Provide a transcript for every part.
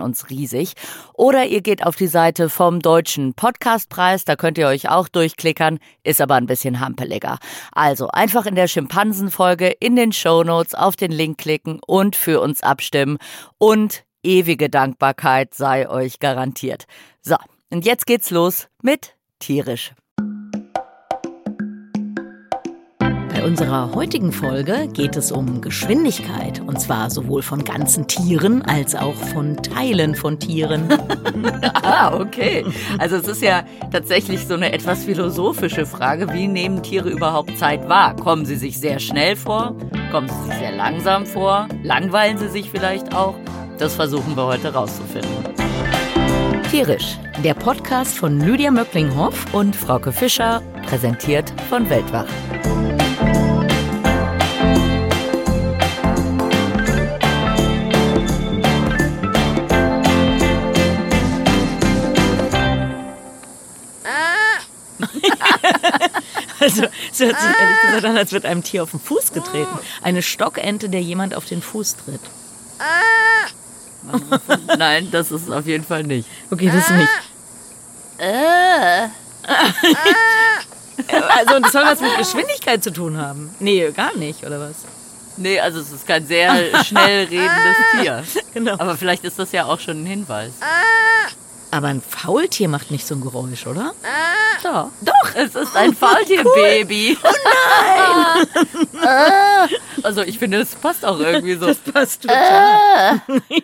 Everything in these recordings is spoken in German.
uns riesig. Oder ihr geht auf die Seite vom Deutschen Podcastpreis, da könnt ihr euch auch durchklickern, ist aber ein bisschen hampeliger. Also einfach in der Schimpansenfolge in den Show Notes auf den Link klicken und für uns abstimmen und ewige Dankbarkeit sei euch garantiert. So, und jetzt geht's los mit tierisch. Bei unserer heutigen Folge geht es um Geschwindigkeit und zwar sowohl von ganzen Tieren als auch von Teilen von Tieren. ah, okay. Also es ist ja tatsächlich so eine etwas philosophische Frage, wie nehmen Tiere überhaupt Zeit wahr? Kommen sie sich sehr schnell vor? Kommen sie sich sehr langsam vor? Langweilen sie sich vielleicht auch? Das versuchen wir heute rauszufinden. Tierisch, der Podcast von Lydia Möcklinghoff und Frauke Fischer, präsentiert von Weltwach. Es hört sich ehrlich gesagt an, als wird einem Tier auf den Fuß getreten. Eine Stockente, der jemand auf den Fuß tritt. Nein, das ist auf jeden Fall nicht. Okay, das nicht. also, das soll was mit Geschwindigkeit zu tun haben. Nee, gar nicht, oder was? Nee, also es ist kein sehr schnell redendes Tier. Genau. Aber vielleicht ist das ja auch schon ein Hinweis. Aber ein Faultier macht nicht so ein Geräusch, oder? Doch. Doch, es ist ein Faultierbaby. Oh nein! also ich finde, es passt auch irgendwie so. Das passt total.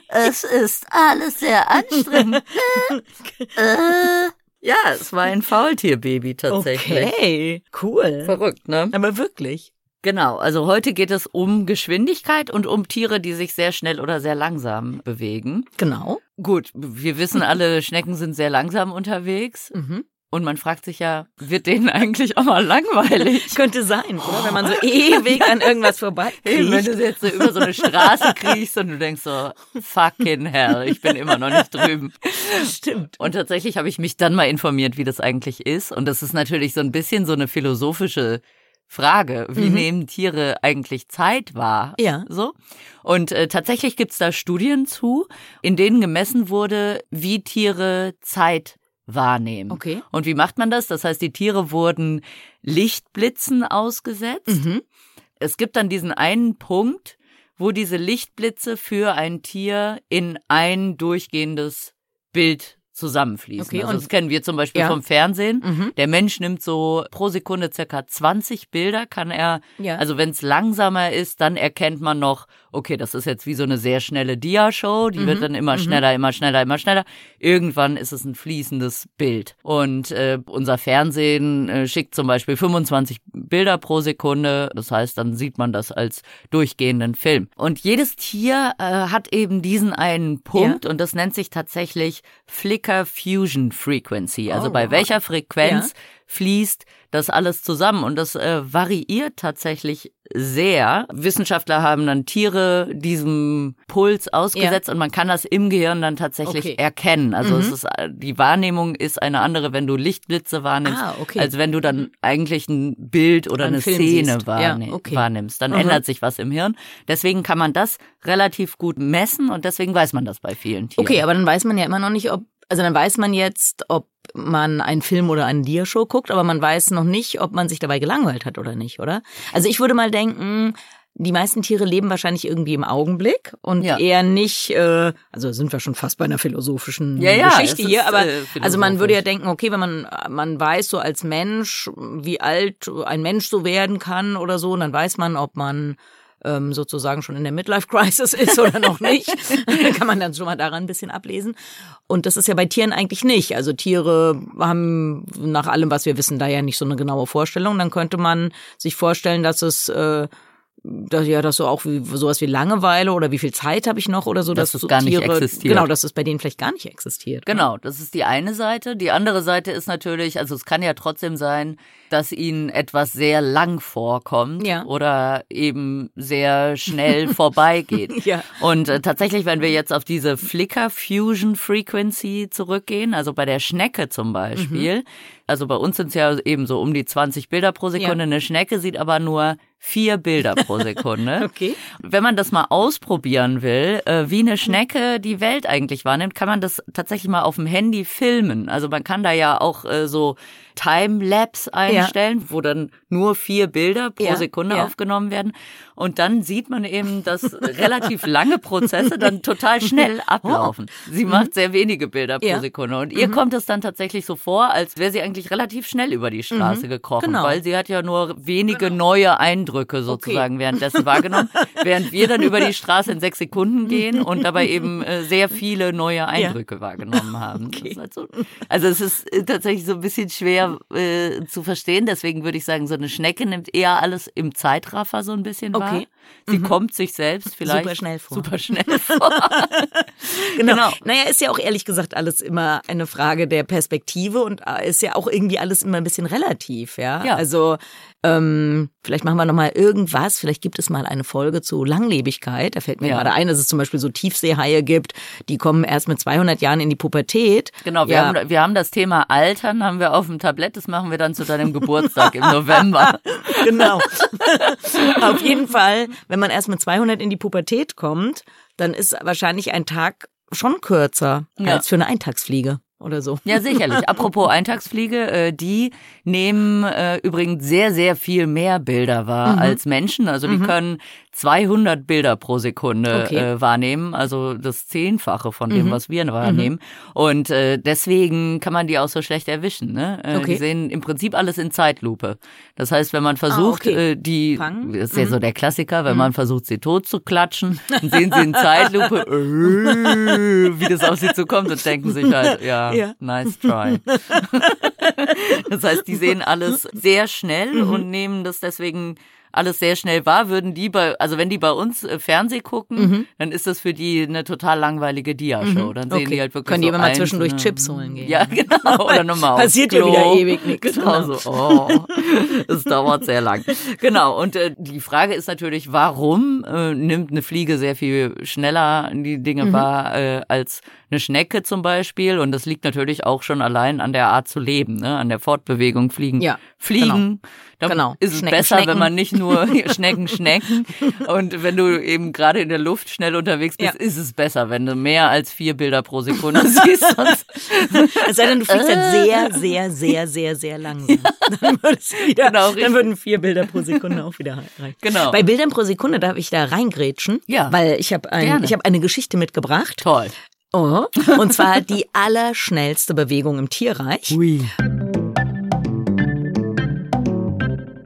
es ist alles sehr anstrengend. ja, es war ein Faultierbaby tatsächlich. Okay, cool. Verrückt, ne? Aber wirklich. Genau, also heute geht es um Geschwindigkeit und um Tiere, die sich sehr schnell oder sehr langsam bewegen. Genau. Gut, wir wissen alle, Schnecken sind sehr langsam unterwegs. Mhm. Und man fragt sich ja, wird denen eigentlich auch mal langweilig? Könnte sein, oder? Wenn man so ewig an irgendwas vorbei Hey, wenn du jetzt so über so eine Straße kriegst und du denkst so, fucking hell, ich bin immer noch nicht drüben. Stimmt. Und tatsächlich habe ich mich dann mal informiert, wie das eigentlich ist. Und das ist natürlich so ein bisschen so eine philosophische Frage, wie mhm. nehmen Tiere eigentlich Zeit wahr? Ja. So. Und äh, tatsächlich gibt's da Studien zu, in denen gemessen wurde, wie Tiere Zeit wahrnehmen. Okay. Und wie macht man das? Das heißt, die Tiere wurden Lichtblitzen ausgesetzt. Mhm. Es gibt dann diesen einen Punkt, wo diese Lichtblitze für ein Tier in ein durchgehendes Bild zusammenfließen. Okay, also und- das kennen wir zum Beispiel Ja. vom Fernsehen. Mhm. Der Mensch nimmt so pro Sekunde circa 20 Bilder, kann er, Ja. also wenn es langsamer ist, dann erkennt man noch, okay, das ist jetzt wie so eine sehr schnelle Dia-Show, die wird dann immer schneller, immer schneller, immer schneller. Irgendwann ist es ein fließendes Bild. Und äh, unser Fernsehen äh, schickt zum Beispiel 25 Bilder pro Sekunde, das heißt, dann sieht man das als durchgehenden Film. Und jedes Tier äh, hat eben diesen einen Punkt und das nennt sich tatsächlich Flicker Fusion Frequency. Also Oh, bei wow. welcher Frequenz Ja. Fließt das alles zusammen und das äh, variiert tatsächlich sehr. Wissenschaftler haben dann Tiere diesem Puls ausgesetzt und man kann das im Gehirn dann tatsächlich Okay. erkennen. Also Mhm. es ist äh, die Wahrnehmung ist eine andere, wenn du Lichtblitze wahrnimmst, Ah, okay. als wenn du dann eigentlich ein Bild oder Einen eine Film Szene wahrne Ja, okay. wahrnimmst. Dann Aha. ändert sich was im Hirn. Deswegen kann man das relativ gut messen und deswegen weiß man das bei vielen Tieren. Okay, aber dann weiß man ja immer noch nicht, ob, also dann weiß man jetzt, ob man einen Film oder eine Dia-Show guckt, aber man weiß noch nicht, ob man sich dabei gelangweilt hat oder nicht, oder? Also ich würde mal denken, die meisten Tiere leben wahrscheinlich irgendwie im Augenblick und Ja. eher nicht, äh, also sind wir schon fast bei einer philosophischen Ja, ja, Geschichte es hier, aber äh, also man würde ja denken, okay, wenn man man weiß so als Mensch, wie alt ein Mensch so werden kann oder so, und dann weiß man, ob man ähm, sozusagen schon in der Midlife-Crisis ist oder noch nicht. Kann man dann schon mal daran ein bisschen ablesen. Und das ist ja bei Tieren eigentlich nicht. Also Tiere haben nach allem, was wir wissen, da ja nicht so eine genaue Vorstellung. Dann könnte man sich vorstellen, dass es äh, dass, ja, dass so auch wie, sowas wie Langeweile oder wie viel Zeit habe ich noch oder so, Dass es so gar nicht Tiere, existiert. Genau, dass es bei denen vielleicht gar nicht existiert. ne? Genau, das ist die eine Seite. Die andere Seite ist natürlich, also es kann ja trotzdem sein, dass ihnen etwas sehr lang vorkommt Ja. oder eben sehr schnell vorbeigeht. Ja. Und äh, tatsächlich, wenn wir jetzt auf diese Flicker Fusion Frequency zurückgehen, also bei der Schnecke zum Beispiel, Mhm. also bei uns sind es ja eben so um die 20 Bilder pro Sekunde, Ja. eine Schnecke sieht aber nur vier Bilder pro Sekunde. Okay. Wenn man das mal ausprobieren will, äh, wie eine Schnecke die Welt eigentlich wahrnimmt, kann man das tatsächlich mal auf dem Handy filmen. Also man kann da ja auch äh, so Timelapse einstellen, wo dann nur vier Bilder pro Ja, Sekunde ja. aufgenommen werden. Und dann sieht man eben, dass relativ lange Prozesse dann total schnell ablaufen. Sie macht sehr wenige Bilder pro Oh. Mhm. Ja. Mhm. Sekunde. Und ihr kommt es dann tatsächlich so vor, als wäre sie eigentlich relativ schnell über die Straße gekrochen, Genau. weil sie hat ja nur wenige neue Eindrücke sozusagen währenddessen wahrgenommen, während wir dann über die Straße in sechs Sekunden gehen und dabei eben äh, sehr viele neue Eindrücke wahrgenommen haben. Ist halt so, also es ist äh, tatsächlich so ein bisschen schwer äh, zu verstehen, deswegen würde ich sagen, so eine Schnecke nimmt eher alles im Zeitraffer so ein bisschen wahr. Okay. Sie kommt sich selbst vielleicht Super schnell vor. Super schnell vor. Genau. Genau. Naja, ist ja auch ehrlich gesagt alles immer eine Frage der Perspektive und äh, ist ja auch irgendwie alles immer ein bisschen relativ, ja. Ja. Also ähm, vielleicht machen wir noch mal irgendwas. Vielleicht gibt es mal eine Folge zu Langlebigkeit. Da fällt mir Ja. gerade ein, dass es zum Beispiel so Tiefseehaie gibt, die kommen erst mit 200 Jahren in die Pubertät. Genau, wir, ja. haben, wir haben das Thema Altern, haben wir auf dem Tablett, das machen wir dann zu deinem Geburtstag im November. Genau. Auf jeden Fall, wenn man erst mit 200 in die Pubertät kommt, dann ist wahrscheinlich ein Tag schon kürzer Ja. als für eine Eintagsfliege oder so. Ja, sicherlich. Apropos Eintagsfliege, äh, die nehmen äh, übrigens sehr, sehr viel mehr Bilder wahr Mhm. als Menschen. Also die können 200 Bilder pro Sekunde Okay. äh, wahrnehmen, also das Zehnfache von dem, Mhm. was wir wahrnehmen. Und äh, deswegen kann man die auch so schlecht erwischen. Ne? Äh, Okay. Die sehen im Prinzip alles in Zeitlupe. Das heißt, wenn man versucht, Ah, okay. äh, die, Fangen? das ist ja so der Klassiker, wenn man versucht, sie tot zu klatschen, dann sehen sie in Zeitlupe, äh, wie das auf sie zukommt und denken sich halt, ja, Ja. nice try. das heißt, die sehen alles sehr schnell Mhm. und nehmen das deswegen alles sehr schnell wahr, würden die bei, also wenn die bei uns äh, Fernseh gucken, dann ist das für die eine total langweilige Dia-Show. Dann sehen Mhm. Okay. die halt wirklich Können die so immer mal zwischendurch Chips holen gehen. Ja, genau. Oder nochmal Passiert ja wieder ewig nichts. Genau so. Oh, das dauert sehr lang. Genau. Und äh, die Frage ist natürlich, warum äh, nimmt eine Fliege sehr viel schneller die Dinge Mhm. wahr äh, als eine Schnecke zum Beispiel? Und das liegt natürlich auch schon allein an der Art zu leben, ne? an der Fortbewegung fliegen. Ja, Fliegen. Dann Genau. ist es Schnecken, besser, Schnecken. wenn man nicht nur Schnecken, Schnecken. Und wenn du eben gerade in der Luft schnell unterwegs bist, Ja. ist es besser, wenn du mehr als vier Bilder pro Sekunde siehst. Sonst Es sei denn, du fliegst Äh. halt sehr, sehr, sehr, sehr, sehr langsam. Dann, würdest du wieder, Genau, dann würden vier Bilder pro Sekunde auch wieder reichen. Genau. Bei Bildern pro Sekunde darf ich da reingrätschen, Ja. weil ich habe ein, ich hab eine Geschichte mitgebracht. toll. Oh, und zwar die allerschnellste Bewegung im Tierreich. Ui.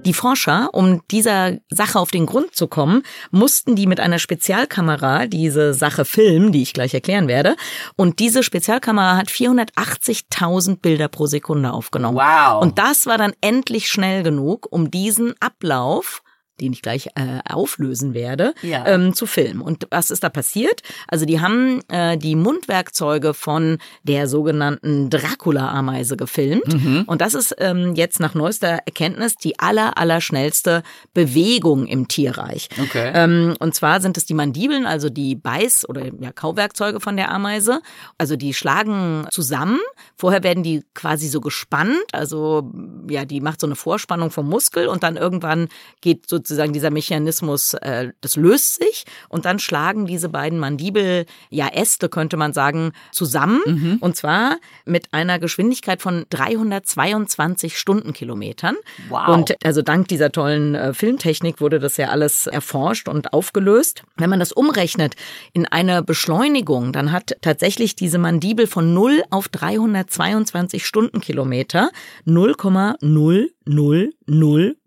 Die Forscher, um dieser Sache auf den Grund zu kommen, mussten die mit einer Spezialkamera diese Sache filmen, die ich gleich erklären werde. Und diese Spezialkamera hat 480.000 Bilder pro Sekunde aufgenommen. Wow. Und das war dann endlich schnell genug, um diesen Ablauf den ich gleich äh, auflösen werde, Ja. ähm, zu filmen. Und was ist da passiert? Also die haben äh, die Mundwerkzeuge von der sogenannten Dracula-Ameise gefilmt. Mhm. Und das ist ähm, jetzt nach neuester Erkenntnis die aller, aller schnellste Bewegung im Tierreich. Okay. Ähm, und zwar sind es die Mandibeln, also die Beiß- oder ja, Kauwerkzeuge von der Ameise. Also die schlagen zusammen. Vorher werden die quasi so gespannt. Also ja, die macht so eine Vorspannung vom Muskel und dann irgendwann geht sozusagen dieser Mechanismus, äh, das löst sich und dann schlagen diese beiden Mandibel, ja Äste könnte man sagen, zusammen. Und zwar mit einer Geschwindigkeit von 322 Stundenkilometern. Wow. Und also dank dieser tollen äh, Filmtechnik wurde das ja alles erforscht und aufgelöst. Wenn man das umrechnet in eine Beschleunigung, dann hat tatsächlich diese Mandibel von 0 auf 322 Stundenkilometer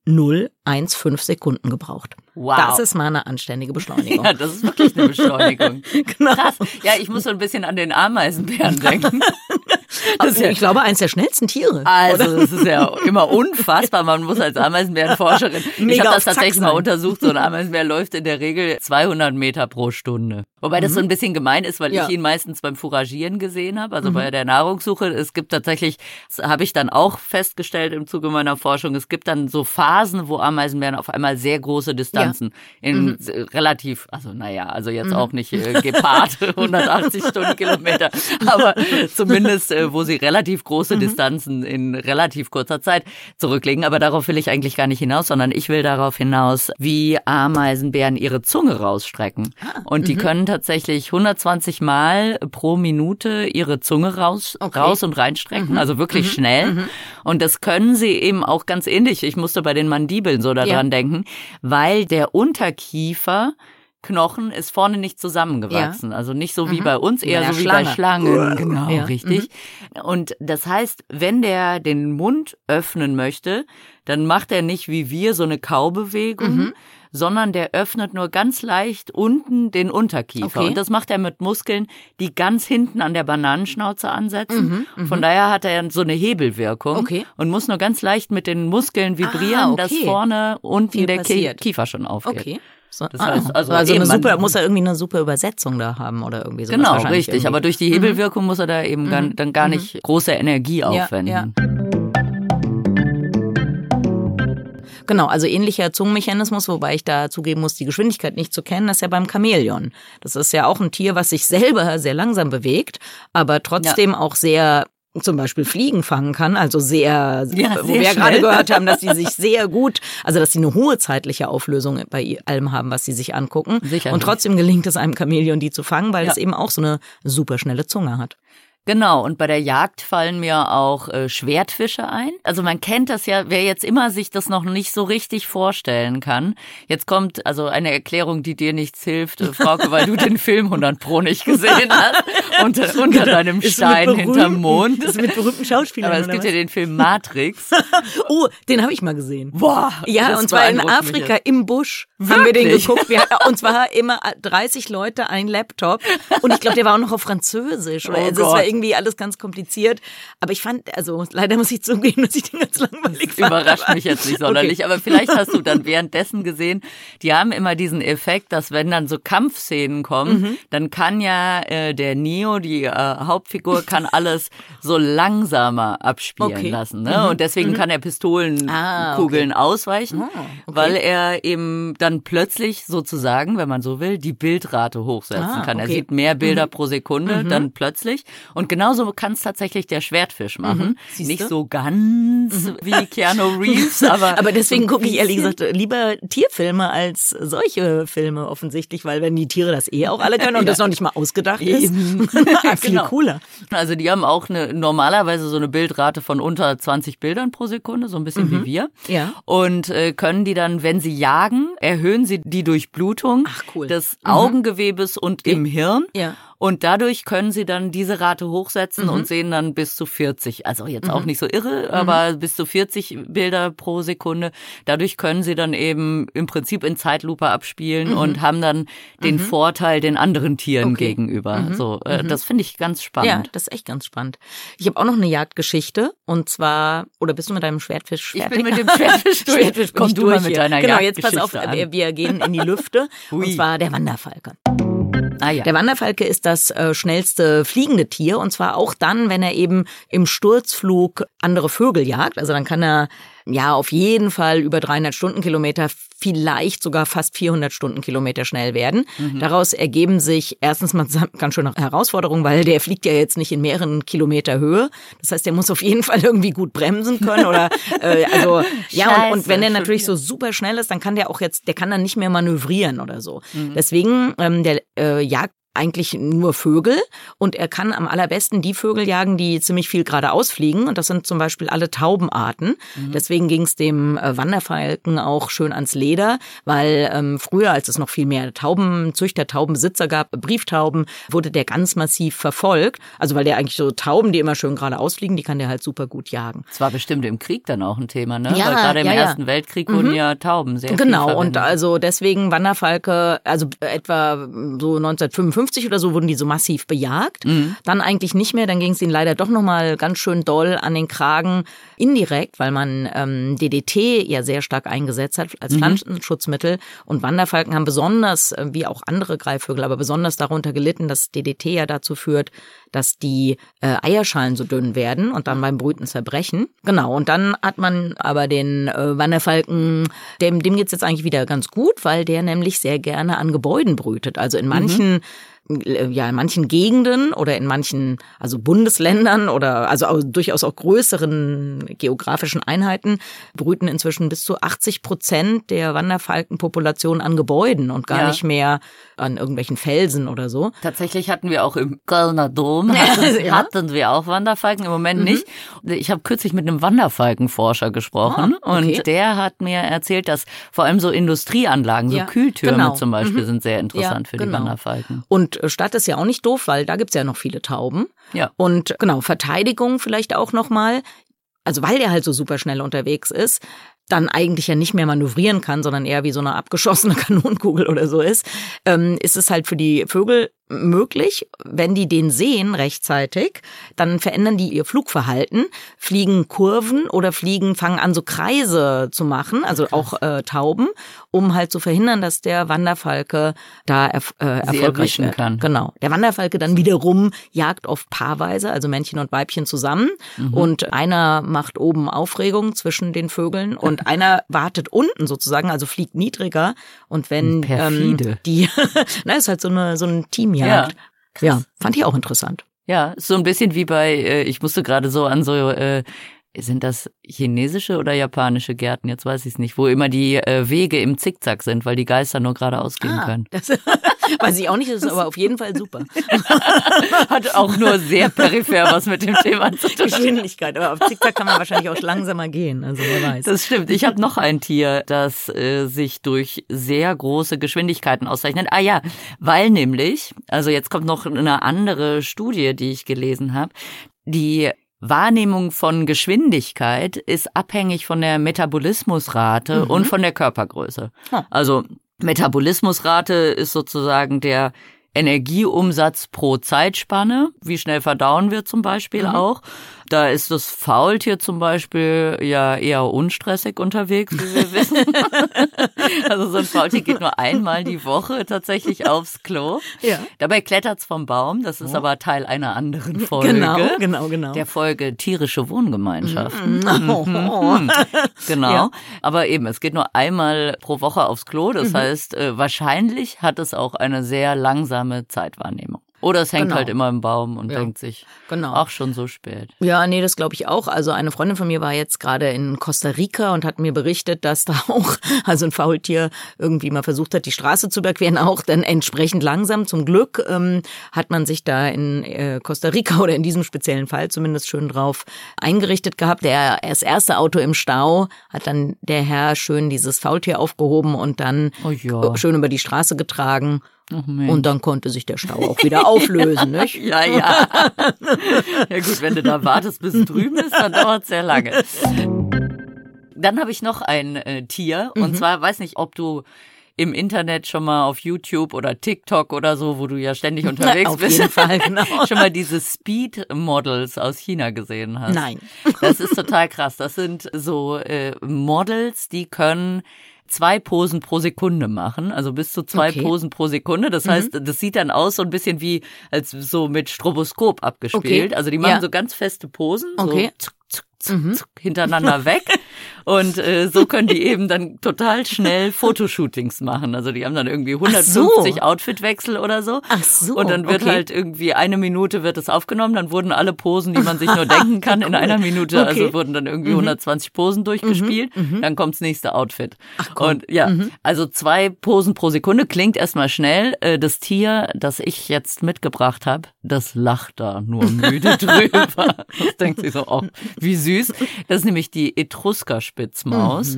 0,00015 Sekunden gebraucht. Wow. Das ist mal eine anständige Beschleunigung. Ja, das ist wirklich eine Beschleunigung. Genau. Krass. Ja, ich muss so ein bisschen an den Ameisenbären denken. Das ist ja, ich glaube, eins der schnellsten Tiere. Also, es ist ja immer unfassbar. Man muss als Ameisenbärenforscherin, ich habe das tatsächlich mal untersucht, so ein Ameisenbär läuft in der Regel 200 Meter pro Stunde. Wobei das so ein bisschen gemein ist, weil Ja. ich ihn meistens beim Fouragieren gesehen habe, also bei der Nahrungssuche. Es gibt tatsächlich, das habe ich dann auch festgestellt im Zuge meiner Forschung, es gibt dann so Phasen, wo Ameisenbären auf einmal sehr große Distanzen in s- relativ, also naja, also jetzt auch nicht äh, Gepard 180 Stundenkilometer, aber zumindest, äh, wo sie relativ große Distanzen in relativ kurzer Zeit zurücklegen. Aber darauf will ich eigentlich gar nicht hinaus, sondern ich will darauf hinaus, wie Ameisenbären ihre Zunge rausstrecken. Und die können tatsächlich 120 Mal pro Minute ihre Zunge raus, Okay. raus und reinstrecken, also wirklich schnell. Und das können sie eben auch ganz ähnlich. Ich musste bei den Mandibeln so daran Ja. denken, weil der Unterkiefer Knochen ist vorne nicht zusammengewachsen. Also nicht so wie bei uns, eher Ja, so wie bei Schlange. Schlangen. Genau, Ja. richtig. Und das heißt, wenn der den Mund öffnen möchte, dann macht er nicht wie wir so eine Kaubewegung, Mhm. Sondern der öffnet nur ganz leicht unten den Unterkiefer. Okay. Und das macht er mit Muskeln, die ganz hinten an der Bananenschnauze ansetzen. Mhm, Von daher hat er so eine Hebelwirkung Okay. und muss nur ganz leicht mit den Muskeln vibrieren, Ah, okay. dass vorne unten Viel der passiert. Kiefer schon aufgeht. Okay. So, Das heißt, also also eben, eine super, muss er irgendwie eine super Übersetzung da haben oder irgendwie sowas Genau, richtig. irgendwie. Aber durch die Hebelwirkung muss er da eben gar, dann gar nicht große Energie Ja, aufwenden. ja. Genau, also ähnlicher Zungenmechanismus, wobei ich da zugeben muss, die Geschwindigkeit nicht zu kennen, ist ja beim Chamäleon. Das ist ja auch ein Tier, was sich selber sehr langsam bewegt, aber trotzdem auch sehr zum Beispiel Fliegen fangen kann, also sehr, Ja, wo sehr wir ja gerade gehört haben, dass sie sich sehr gut, also dass sie eine hohe zeitliche Auflösung bei allem haben, was sie sich angucken. Sicherlich. Und trotzdem gelingt es einem Chamäleon, die zu fangen, weil Ja. es eben auch so eine super schnelle Zunge hat. Genau, und bei der Jagd fallen mir auch äh, Schwertfische ein. Also man kennt das ja, wer jetzt immer sich das noch nicht so richtig vorstellen kann. Jetzt kommt also eine Erklärung, die dir nichts hilft, äh, Frauke, weil du den Film 100 Pro nicht gesehen hast. Unter, unter deinem Stein hinterm Mond. Ist mit berühmten Schauspielern. Aber es gibt was? ja den Film Matrix. Oh, den habe ich mal gesehen. Boah, Ja, das und zwar in Afrika im Busch haben wir den Wirklich? geguckt. Wir, und zwar immer 30 Leute, ein Laptop. Und ich glaube, der war auch noch auf Französisch. Oder Oh irgendwie alles ganz kompliziert. Aber ich fand, also leider muss ich zugeben, dass ich den ganz langweilig fand. Überrascht mich jetzt nicht sonderlich, aber vielleicht hast du dann währenddessen gesehen, die haben immer diesen Effekt, dass wenn dann so Kampfszenen kommen, Mhm. dann kann ja äh, der Neo, die äh, Hauptfigur, kann alles so langsamer abspielen Okay. Mhm. lassen. Ne? Und deswegen kann er Pistolenkugeln Ah, okay. ausweichen, Ah, okay. weil er eben dann plötzlich sozusagen, wenn man so will, die Bildrate hochsetzen Ah, kann. Er okay. Mhm. sieht mehr Bilder pro Sekunde, dann plötzlich. Und genauso kann es tatsächlich der Schwertfisch machen. Mhm. Nicht so ganz wie Keanu Reeves, aber. Aber deswegen so gucke ich ehrlich gesagt lieber Tierfilme als solche Filme offensichtlich, weil wenn die Tiere das eh auch alle können und das noch nicht mal ausgedacht ist, Eben. viel Genau. cooler. Also die haben auch eine normalerweise so eine Bildrate von unter 20 Bildern pro Sekunde, so ein bisschen wie wir. Mhm. Ja. Und äh, können die dann, wenn sie jagen, erhöhen sie die Durchblutung cool. des Augengewebes und im Hirn. Ja. Und dadurch können sie dann diese Rate hochsetzen Mhm. und sehen dann bis zu 40. Also jetzt auch nicht so irre, aber bis zu 40 Bilder pro Sekunde. Dadurch können sie dann eben im Prinzip in Zeitlupe abspielen und haben dann den Vorteil den anderen Tieren Mhm. Okay. Mhm. gegenüber. So, äh, das finde ich ganz spannend. Ja, das ist echt ganz spannend. Ich habe auch noch eine Jagdgeschichte und zwar, oder bist du mit deinem Schwertfisch Ich fertig? bin mit dem Schwertfisch durch. Schwertfisch Komm ich du mal mit deiner Genau, jetzt pass auf, an. wir, gehen in die Lüfte und zwar der Wanderfalke. Ah ja. Der Wanderfalke ist das äh, schnellste fliegende Tier und zwar auch dann, wenn er eben im Sturzflug andere Vögel jagt. Also dann kann er ja auf jeden Fall über 300 Stundenkilometer, vielleicht sogar fast 400 Stundenkilometer schnell werden. Mhm. Daraus ergeben sich erstens mal ganz schöne Herausforderungen, weil der fliegt ja jetzt nicht in mehreren Kilometer Höhe. Das heißt, der muss auf jeden Fall irgendwie gut bremsen können oder äh, also ja und, und wenn der natürlich so super schnell ist, dann kann der auch jetzt, der kann dann nicht mehr manövrieren oder so. Mhm. Deswegen ähm, der äh, jagt eigentlich nur Vögel und er kann am allerbesten die Vögel jagen, die ziemlich viel geradeaus fliegen und das sind zum Beispiel alle Taubenarten. Mhm. Deswegen ging es dem äh, Wanderfalken auch schön ans Leder, weil ähm, früher, als es noch viel mehr Taubenzüchter, Taubenbesitzer gab, Brieftauben, wurde der ganz massiv verfolgt. Also weil der eigentlich so Tauben, die immer schön geradeaus fliegen, die kann der halt super gut jagen. Das war bestimmt im Krieg dann auch ein Thema, ne? Ja, Weil gerade im ja, ja. Ersten Weltkrieg wurden ja Tauben sehr viel Genau, und verwendet. also deswegen Wanderfalke, also etwa so 1955 1950 oder so wurden die so massiv bejagt. Dann eigentlich nicht mehr. Dann ging es ihnen leider doch nochmal ganz schön doll an den Kragen. Indirekt, weil man ähm, DDT ja sehr stark eingesetzt hat als Pflanzenschutzmittel. Und Wanderfalken haben besonders, äh, wie auch andere Greifvögel, aber besonders darunter gelitten, dass DDT ja dazu führt, dass die äh, Eierschalen so dünn werden und dann beim Brüten zerbrechen. Genau, und dann hat man aber den äh, Wanderfalken, dem, dem geht's jetzt eigentlich wieder ganz gut, weil der nämlich sehr gerne an Gebäuden brütet. Also in manchen äh, ja in manchen Gegenden oder in manchen also Bundesländern oder also auch, durchaus auch größeren geografischen Einheiten brüten inzwischen bis zu 80 Prozent der Wanderfalkenpopulation an Gebäuden und gar Ja. nicht mehr an irgendwelchen Felsen oder so. Tatsächlich hatten wir auch im Kölner Dom, hatten, Ja. hatten wir auch Wanderfalken, im Moment nicht. Ich habe kürzlich mit einem Wanderfalkenforscher gesprochen Ah, okay. und der hat mir erzählt, dass vor allem so Industrieanlagen, so Ja, Kühltürme genau. zum Beispiel, Mhm. sind sehr interessant für die genau. Wanderfalken. Und äh, Stadt ist ja auch nicht doof, weil da gibt's ja noch viele Tauben. Ja. Und genau, Verteidigung vielleicht auch nochmal. Also weil der halt so super schnell unterwegs ist, dann eigentlich ja nicht mehr manövrieren kann, sondern eher wie so eine abgeschossene Kanonenkugel oder so ist, ähm, ist es halt für die Vögel möglich, wenn die den sehen rechtzeitig, dann verändern die ihr Flugverhalten, fliegen Kurven oder fliegen, fangen an so Kreise zu machen, also auch äh, Tauben, um halt zu verhindern, dass der Wanderfalke da erf äh, erfolgreich wird. kann. Genau. Der Wanderfalke dann wiederum jagt oft paarweise, also Männchen und Weibchen zusammen. Mhm. Und einer macht oben Aufregung zwischen den Vögeln und einer wartet unten sozusagen, also fliegt niedriger. Und wenn ähm, Perfide. die, na, ist halt so eine so ein Teamjagd. Ja. Ja, fand ich auch interessant. Ja, so ein bisschen wie bei, äh, ich musste gerade so an so, äh, sind das chinesische oder japanische Gärten? Jetzt weiß ich es nicht, wo immer die äh, Wege im Zickzack sind, weil die Geister nur geradeaus gehen können. weiß ich auch nicht, das ist aber auf jeden Fall super. Hat auch nur sehr peripher was mit dem Thema zu tun. Geschwindigkeit, aber auf Zickzack kann man wahrscheinlich auch langsamer gehen, also wer weiß. Das stimmt. Ich habe noch ein Tier, das äh, sich durch sehr große Geschwindigkeiten auszeichnet. Ah ja, weil nämlich, also jetzt kommt noch eine andere Studie, die ich gelesen habe, die Wahrnehmung von Geschwindigkeit ist abhängig von der Metabolismusrate und von der Körpergröße. Ah. Also Metabolismusrate ist sozusagen der Energieumsatz pro Zeitspanne, wie schnell verdauen wir zum Beispiel auch. Da ist das Faultier zum Beispiel ja eher unstressig unterwegs, wie wir wissen. also so ein Faultier geht nur einmal die Woche tatsächlich aufs Klo. Ja. Dabei klettert's vom Baum, das ist aber Teil einer anderen Folge. Genau, genau, genau. Der Folge tierische Wohngemeinschaften. Oh. Genau. Ja. Aber eben, es geht nur einmal pro Woche aufs Klo. Mhm. Das heißt, äh, wahrscheinlich hat es auch eine sehr langsame Zeitwahrnehmung. Oder es hängt Genau. halt immer im Baum und Ja. denkt sich, Genau. ach, schon so spät. Ja, nee, das glaube ich auch. Also eine Freundin von mir war jetzt gerade in Costa Rica und hat mir berichtet, dass da auch also ein Faultier irgendwie mal versucht hat, die Straße zu überqueren, auch dann entsprechend langsam. Zum Glück ähm, hat man sich da in äh, Costa Rica oder in diesem speziellen Fall zumindest schön drauf eingerichtet gehabt. Der das erste Auto im Stau hat dann der Herr schön dieses Faultier aufgehoben und dann Oh ja. schön über die Straße getragen. Und dann konnte sich der Stau auch wieder auflösen, nicht? ja, ja. ja gut, wenn du da wartest, bis es drüben ist, dann dauert es sehr lange. Dann habe ich noch ein äh, Tier. Und zwar, weiß nicht, ob du im Internet schon mal auf YouTube oder TikTok oder so, wo du ja ständig unterwegs Auf bist, jeden Fall, genau. schon mal diese Speed Models aus China gesehen hast. Nein. Das ist total krass. Das sind so äh, Models, die können zwei Posen pro Sekunde machen, also bis zu zwei Okay. Posen pro Sekunde. Das heißt, das sieht dann aus so ein bisschen wie als so mit Stroboskop abgespielt. Okay. Also die machen Ja. so ganz feste Posen, Okay. so zuck, zuck, zuck, zuck, hintereinander weg. Und äh, so können die eben dann total schnell Fotoshootings machen. Also die haben dann irgendwie 150 so. Outfitwechsel oder so. Ach so, Und dann wird okay. halt irgendwie eine Minute wird es aufgenommen, dann wurden alle Posen, die man sich nur denken kann, in einer Minute, Okay. also wurden dann irgendwie 120 Posen durchgespielt, dann kommt's nächste Outfit. Und ja, also zwei Posen pro Sekunde klingt erstmal schnell. Äh, Das Tier, das ich jetzt mitgebracht habe, das lacht da nur müde drüber. Das denkt sich so, oh, wie süß. Das ist nämlich die Etruskerspitzmaus.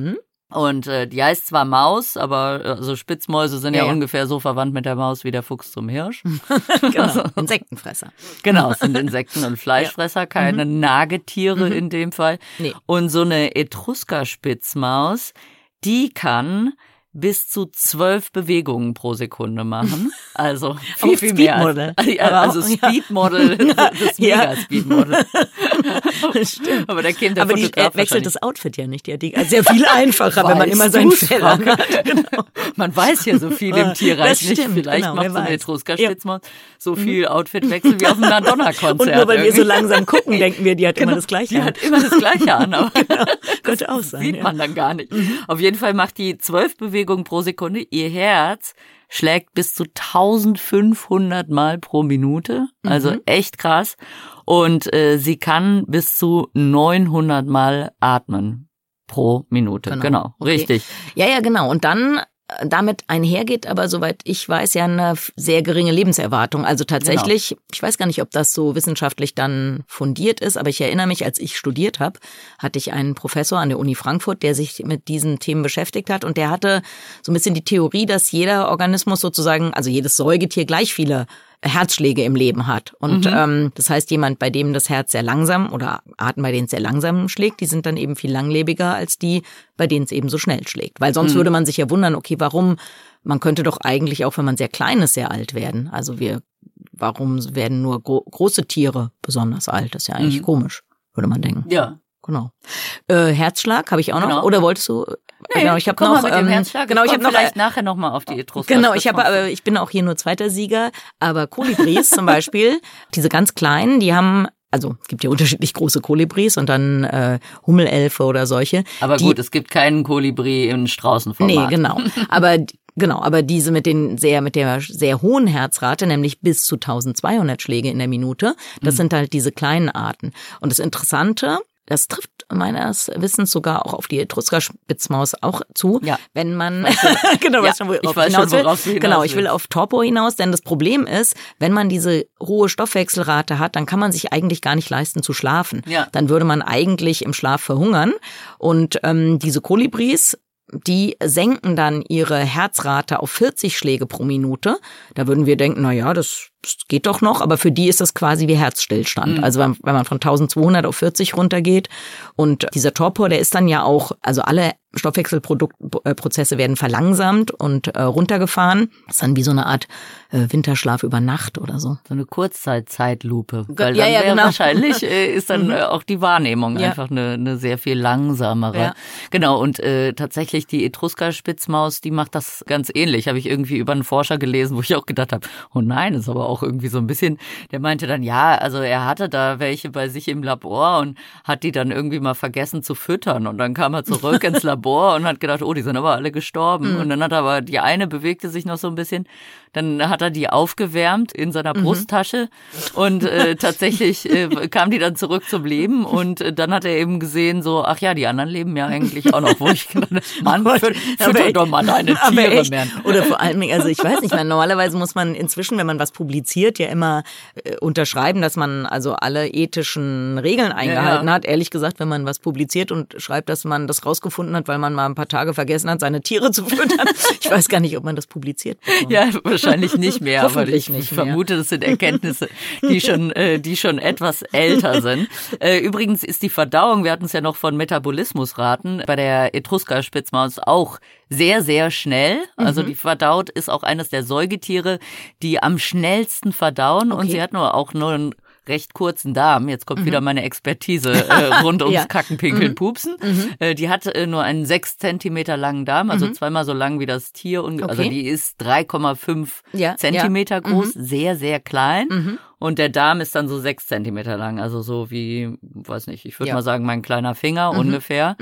Und äh, die heißt zwar Maus, aber äh, so Spitzmäuse sind ja, Ja, ja. ungefähr so verwandt mit der Maus wie der Fuchs zum Hirsch. Genau. Insektenfresser. Genau, es sind Insekten und Fleischfresser, keine Nagetiere in dem Fall. Nee. Und so eine Etruskerspitzmaus, die kann bis zu zwölf Bewegungen pro Sekunde machen. Also viel, viel mehr. Speedmodel. Als, ja, Aber also auch- ja. Speedmodel, das Ja. Mega-Speedmodel. Stimmt. Aber da käme der Aber die äh, wechselt das Outfit ja nicht. Ja, die, also sehr viel einfacher, wenn man immer sein du's, Fell hat. Genau. Man weiß ja so viel im Tierreich Das nicht. stimmt, Vielleicht genau, macht so eine weiß. Etrusker-Spitzmaus so viel Outfitwechsel wie auf einem Madonna-Konzert. Und nur weil wir so irgendwie. langsam gucken, denken wir, die hat immer das Gleiche. Die an. hat immer das Gleiche an, aber Könnte auch sein. sieht ja. man dann gar nicht. Auf jeden Fall macht die zwölf Bewegungen pro Sekunde. Ihr Herz schlägt bis zu 1500 Mal pro Minute. Also Mhm. echt krass. Und äh, sie kann bis zu 900 Mal atmen pro Minute. Genau. Genau, Okay. richtig. Ja, ja, genau. Und dann damit einhergeht aber, soweit ich weiß, ja eine sehr geringe Lebenserwartung. Also tatsächlich, ich weiß gar nicht, ob das so wissenschaftlich dann fundiert ist, aber ich erinnere mich, als ich studiert habe, hatte ich einen Professor an der Uni Frankfurt, der sich mit diesen Themen beschäftigt hat und der hatte so ein bisschen die Theorie, dass jeder Organismus sozusagen, also jedes Säugetier gleich viele Herzschläge im Leben hat. Und ähm, das heißt, jemand, bei dem das Herz sehr langsam oder Arten, bei denen es sehr langsam schlägt, die sind dann eben viel langlebiger als die, bei denen es eben so schnell schlägt. Weil sonst würde man sich ja wundern, okay, warum, man könnte doch eigentlich auch, wenn man sehr klein ist, sehr alt werden. Also wir, warum werden nur gro große Tiere besonders alt? Das ist ja eigentlich Mhm. komisch, würde man denken. Ja. Genau. Äh, Herzschlag habe ich auch noch. Genau. Oder wolltest du? Nee, genau, ich habe noch. mit ähm, Herzschlag. Genau, ich komme habe noch. vielleicht nachher noch mal auf die Etrusker. Genau, ich habe, aber ich bin auch hier nur zweiter Sieger. Aber Kolibris zum Beispiel, diese ganz kleinen, die haben, also es gibt ja unterschiedlich große Kolibris und dann äh, Hummelelfe oder solche. Aber die, gut, es gibt keinen Kolibri in Straußenformat. Nee, genau. Aber genau, aber diese mit den sehr mit der sehr hohen Herzrate, nämlich bis zu 1200 Schläge in der Minute, das sind halt diese kleinen Arten. Und das Interessante, das trifft meines Wissens sogar auch auf die Etrusker-Spitzmaus auch zu, Ja. wenn man genau, Ja, schon, ich weiß schon, will. worauf hinaus Genau, ich will auf Torpo hinaus, denn das Problem ist, wenn man diese hohe Stoffwechselrate hat, dann kann man sich eigentlich gar nicht leisten zu schlafen. Ja. Dann würde man eigentlich im Schlaf verhungern. Und ähm, diese Kolibris, die senken dann ihre Herzrate auf 40 Schläge pro Minute. Da würden wir denken, na ja, das geht doch noch, aber für die ist das quasi wie Herzstillstand. Also wenn, wenn man von 1200 auf 40 runtergeht und dieser Torpor, der ist dann ja auch, also alle Stoffwechselprozesse werden verlangsamt und äh, runtergefahren. Das ist dann wie so eine Art äh, Winterschlaf über Nacht oder so. So eine Kurzzeitzeitlupe. Weil ja, dann ja, genau. wahrscheinlich äh, ist dann äh, auch die Wahrnehmung Ja. einfach eine, eine sehr viel langsamere. Ja. Genau, und äh, tatsächlich die Etrusker-Spitzmaus, die macht das ganz ähnlich. Habe ich irgendwie über einen Forscher gelesen, wo ich auch gedacht habe, oh nein, ist aber auch irgendwie so ein bisschen, der meinte dann, ja, also er hatte da welche bei sich im Labor und hat die dann irgendwie mal vergessen zu füttern. Und dann kam er zurück ins Labor und hat gedacht, oh, die sind aber alle gestorben. Und dann hat er aber, die eine bewegte sich noch so ein bisschen. Dann hat er die aufgewärmt in seiner Brusttasche und äh, tatsächlich äh, kam die dann zurück zum Leben und äh, dann hat er eben gesehen, so, ach ja, die anderen leben ja eigentlich auch noch, wo ich gedacht Mann, fütter doch mal deine Tiere, man. Oder vor allem, also ich weiß nicht, man, normalerweise muss man inzwischen, wenn man was publiziert, ja immer äh, unterschreiben, dass man also alle ethischen Regeln eingehalten ja. hat. Ehrlich gesagt, wenn man was publiziert und schreibt, dass man das rausgefunden hat, weil man mal ein paar Tage vergessen hat, seine Tiere zu füttern. Ich weiß gar nicht, ob man das publiziert bekommt. Ja, wahrscheinlich nicht mehr, aber Hoffentlich ich nicht vermute, das sind Erkenntnisse, die schon, äh, die schon etwas älter sind. Äh, übrigens ist die Verdauung, wir hatten es ja noch von Metabolismusraten, bei der Etrusker-Spitzmaus auch sehr, sehr schnell. Mhm. Also die verdaut ist auch eines der Säugetiere, die am schnellsten verdauen und Okay. sie hat nur auch nur einen recht kurzen Darm. Jetzt kommt wieder meine Expertise äh, rund ums Mhm. Ja. Mhm. Kacken, Pinkeln, Pupsen. Äh, die hat äh, nur einen sechs Zentimeter langen Darm, also zweimal so lang wie das Tier. Und, Also Mhm. Okay. die ist 3,5 Ja, Zentimeter ja. groß, sehr, sehr klein. Mhm. Und der Darm ist dann so sechs Zentimeter lang, also so wie, weiß nicht, ich würde mal sagen, mein kleiner Finger ungefähr.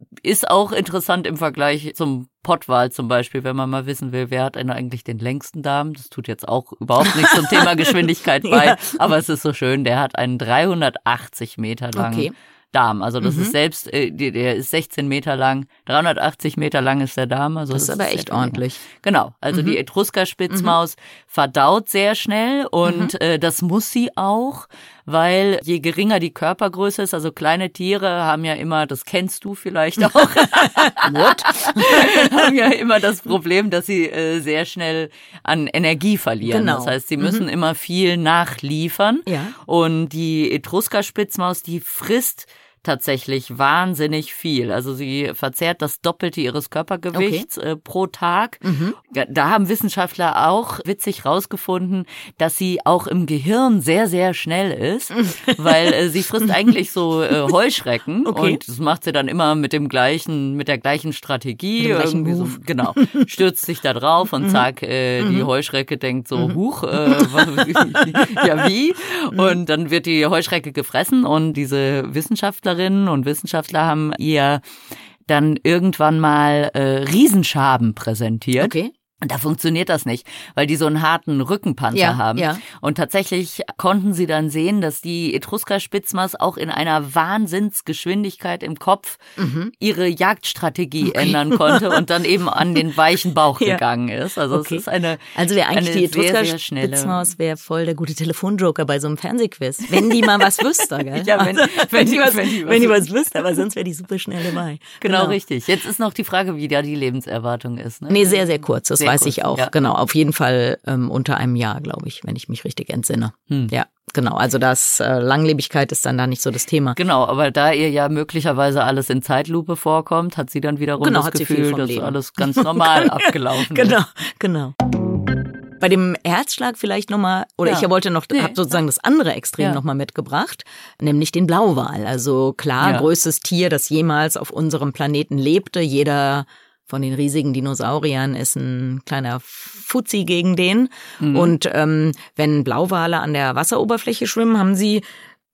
Mhm. Ist auch interessant im Vergleich zum Pottwal zum Beispiel, wenn man mal wissen will, wer hat denn eigentlich den längsten Darm? Das tut jetzt auch überhaupt nichts zum Thema Geschwindigkeit bei, Ja. aber es ist so schön, der hat einen 380 Meter langen Okay. Darm. Also das Mhm. ist selbst, äh, der ist 16 Meter lang, 380 Meter lang ist der Darm. Also Das ist aber echt viel länger. ordentlich. Genau, also die Etrusker-Spitzmaus verdaut sehr schnell und äh, das muss sie auch, weil je geringer die Körpergröße ist, also kleine Tiere haben ja immer, das kennst du vielleicht auch, What? haben ja immer das Problem, dass sie äh, sehr schnell an Energie verlieren. Genau. Das heißt, sie müssen immer viel nachliefern. Ja. Und die Etrusker-Spitzmaus, die frisst tatsächlich wahnsinnig viel. Also sie verzehrt das Doppelte ihres Körpergewichts okay. äh, pro Tag. Mhm. Da haben Wissenschaftler auch witzig rausgefunden, dass sie auch im Gehirn sehr, sehr schnell ist, weil äh, sie frisst eigentlich so äh, Heuschrecken okay. und das macht sie dann immer mit dem gleichen, mit der gleichen Strategie. Gleichen so, genau. Stürzt sich da drauf und mhm. zack, äh, die mhm. Heuschrecke denkt so, mhm. huch, äh, ja wie? Und dann wird die Heuschrecke gefressen und diese Wissenschaftlerinnen und Wissenschaftler haben ihr dann irgendwann mal äh, Riesenschaben präsentiert. Okay. Und da funktioniert das nicht, weil die so einen harten Rückenpanzer ja, haben. Ja. Und tatsächlich konnten sie dann sehen, dass die Etrusker-Spitzmaus auch in einer Wahnsinnsgeschwindigkeit im Kopf mhm. ihre Jagdstrategie okay. ändern konnte und dann eben an den weichen Bauch ja. gegangen ist. Also okay. es ist eine Also wäre eigentlich die Etrusker-Spitzmaus wäre voll der gute Telefonjoker bei so einem Fernsehquiz. Wenn die mal was wüsste, gell? ja, wenn, also, wenn, die was, wenn, die was, wenn die was wüsste, aber sonst wäre die super schnell dabei. Genau, genau, richtig. Jetzt ist noch die Frage, wie da die Lebenserwartung ist. Ne? Nee, sehr, sehr kurz. Das weiß ich auch, ja. genau. Auf jeden Fall ähm, unter einem Jahr, glaube ich, wenn ich mich richtig entsinne. Hm. Ja. Genau, also das äh, Langlebigkeit ist dann da nicht so das Thema. Genau, aber da ihr ja möglicherweise alles in Zeitlupe vorkommt, hat sie dann wiederum genau, das Gefühl, dass Leben. alles ganz normal abgelaufen genau, ist. Genau, genau. Bei dem Herzschlag vielleicht nochmal, oder ja. ich wollte noch, nee. habe sozusagen das andere Extrem ja. nochmal mitgebracht, nämlich den Blauwal. Also klar, ja. größtes Tier, das jemals auf unserem Planeten lebte. Jeder von den riesigen Dinosauriern ist ein kleiner Fuzzi gegen den. Mhm. Und ähm, wenn Blauwale an der Wasseroberfläche schwimmen, haben sie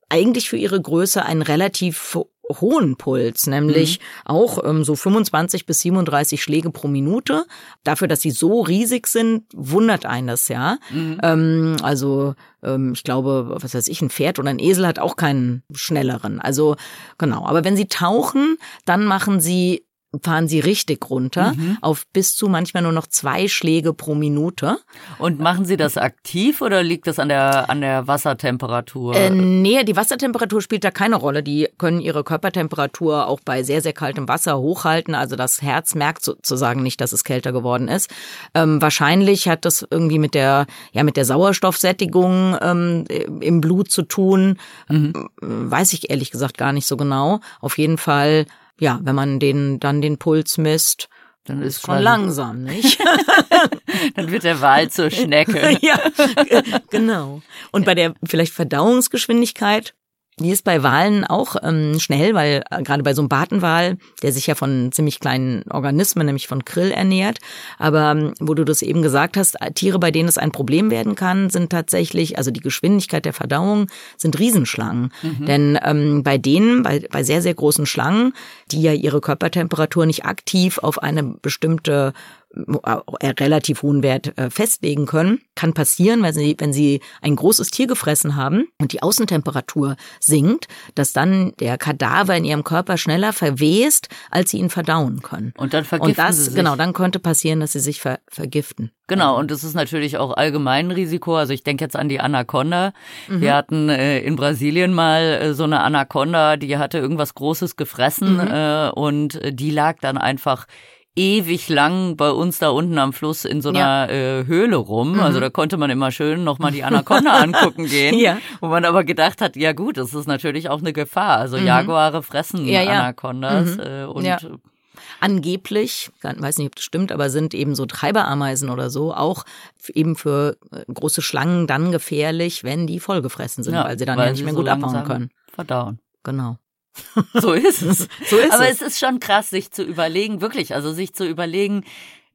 eigentlich für ihre Größe einen relativ hohen Puls, nämlich mhm. auch ähm, so 25 bis 37 Schläge pro Minute. Dafür, dass sie so riesig sind, wundert einen das ja. Mhm. Ähm, also ähm, ich glaube, was weiß ich, ein Pferd oder ein Esel hat auch keinen schnelleren. Also genau. Aber wenn sie tauchen, dann machen sie fahren sie richtig runter mhm. auf bis zu manchmal nur noch zwei Schläge pro Minute. Und machen Sie das aktiv oder liegt das an der, an der Wassertemperatur? Äh, nee, die Wassertemperatur spielt da keine Rolle. Die können ihre Körpertemperatur auch bei sehr, sehr kaltem Wasser hochhalten. Also das Herz merkt sozusagen nicht, dass es kälter geworden ist. Ähm, wahrscheinlich hat das irgendwie mit der, ja, mit der Sauerstoffsättigung ähm, im Blut zu tun. Mhm. Weiß ich ehrlich gesagt gar nicht so genau. Auf jeden Fall ja, wenn man den dann den Puls misst, dann ist schon langsam, nicht? dann wird der Wal zur Schnecke. ja, genau. Und bei der vielleicht Verdauungsgeschwindigkeit die ist bei Walen auch ähm, schnell, weil äh, gerade bei so einem Bartenwal, der sich ja von ziemlich kleinen Organismen, nämlich von Krill ernährt, aber ähm, wo du das eben gesagt hast, äh, Tiere, bei denen es ein Problem werden kann, sind tatsächlich, also die Geschwindigkeit der Verdauung, sind Riesenschlangen. Mhm. Denn ähm, bei denen, bei, bei sehr, sehr großen Schlangen, die ja ihre Körpertemperatur nicht aktiv auf eine bestimmte relativ hohen Wert äh, festlegen können. Kann passieren, weil sie, wenn sie ein großes Tier gefressen haben und die Außentemperatur sinkt, dass dann der Kadaver in ihrem Körper schneller verwest, als sie ihn verdauen können. Und dann vergiften und das, sie sich. Genau, dann könnte passieren, dass sie sich ver vergiften. Genau, und das ist natürlich auch allgemein ein Risiko. Also ich denke jetzt an die Anaconda. Mhm. Wir hatten äh, in Brasilien mal äh, so eine Anaconda, die hatte irgendwas Großes gefressen mhm. äh, und die lag dann einfach ewig lang bei uns da unten am Fluss in so einer ja. äh, Höhle rum. Mhm. Also da konnte man immer schön nochmal die Anaconda angucken gehen. Ja. Wo man aber gedacht hat, ja gut, das ist natürlich auch eine Gefahr. Also mhm. Jaguare fressen ja, Anacondas mhm. äh, und angeblich, weiß nicht, ob das stimmt, aber sind eben so Treiberameisen oder so auch eben für äh, große Schlangen dann gefährlich, wenn die vollgefressen sind, ja, weil sie dann weil ja nicht mehr gut abbauen können. Verdauen. Genau. So ist es. so ist Aber es. es ist schon krass, sich zu überlegen, wirklich, also sich zu überlegen,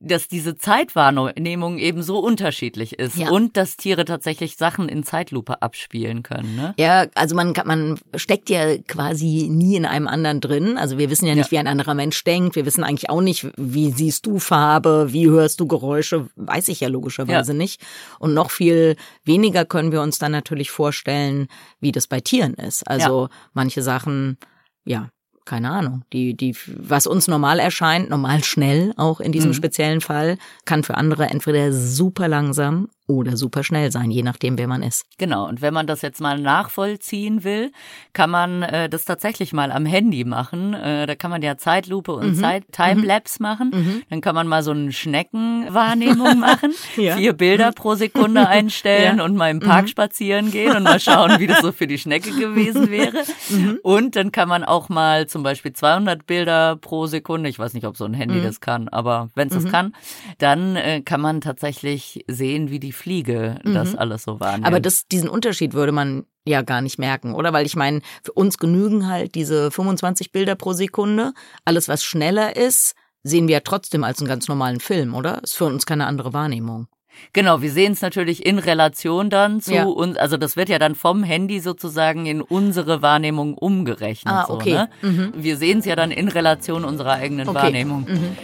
dass diese Zeitwahrnehmung eben so unterschiedlich ist ja. und dass Tiere tatsächlich Sachen in Zeitlupe abspielen können. Ne? Ja, also man man steckt ja quasi nie in einem anderen drin. Also wir wissen ja nicht, ja. wie ein anderer Mensch denkt. Wir wissen eigentlich auch nicht, wie siehst du Farbe, wie hörst du Geräusche, weiß ich ja logischerweise ja. nicht. Und noch viel weniger können wir uns dann natürlich vorstellen, wie das bei Tieren ist. Also manche Sachen ja, keine Ahnung, die, die, was uns normal erscheint, normal schnell auch in diesem mhm. speziellen Fall, kann für andere entweder super langsam oder super schnell sein, je nachdem, wer man ist. Genau, und wenn man das jetzt mal nachvollziehen will, kann man äh, das tatsächlich mal am Handy machen. Äh, da kann man ja Zeitlupe und Mhm. Zeit Timelapse machen. Dann kann man mal so eine Schneckenwahrnehmung machen, Ja. vier Bilder pro Sekunde einstellen Ja. und mal im Park spazieren gehen und mal schauen, wie das so für die Schnecke gewesen wäre. Mhm. Und dann kann man auch mal zum Beispiel 200 Bilder pro Sekunde, ich weiß nicht, ob so ein Handy Mhm. das kann, aber wenn es das kann, dann äh, kann man tatsächlich sehen, wie die Fliege das alles so wahrnimmt. Mhm. Aber das, diesen Unterschied würde man ja gar nicht merken, oder? Weil ich meine, für uns genügen halt diese 25 Bilder pro Sekunde. Alles, was schneller ist, sehen wir ja trotzdem als einen ganz normalen Film, oder? Ist für uns keine andere Wahrnehmung. Genau, wir sehen es natürlich in Relation dann zu Ja. uns, also das wird ja dann vom Handy sozusagen in unsere Wahrnehmung umgerechnet. Ah, so, okay. ne? Mhm. Wir sehen es ja dann in Relation unserer eigenen Okay. Wahrnehmung. Mhm.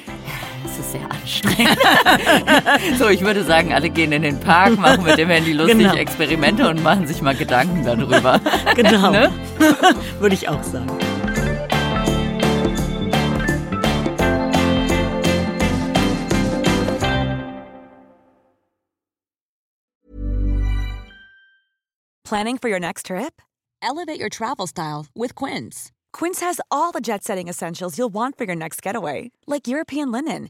Das ist sehr anstrengend. so, ich würde sagen, alle gehen in den Park, machen mit dem Handy lustige Genau. Experimente und machen sich mal Gedanken darüber. Genau. Ne? Würde ich auch sagen. Planning for your next trip? Elevate your travel style with Quince. Quince has all the jet setting essentials you'll want for your next getaway, like European linen,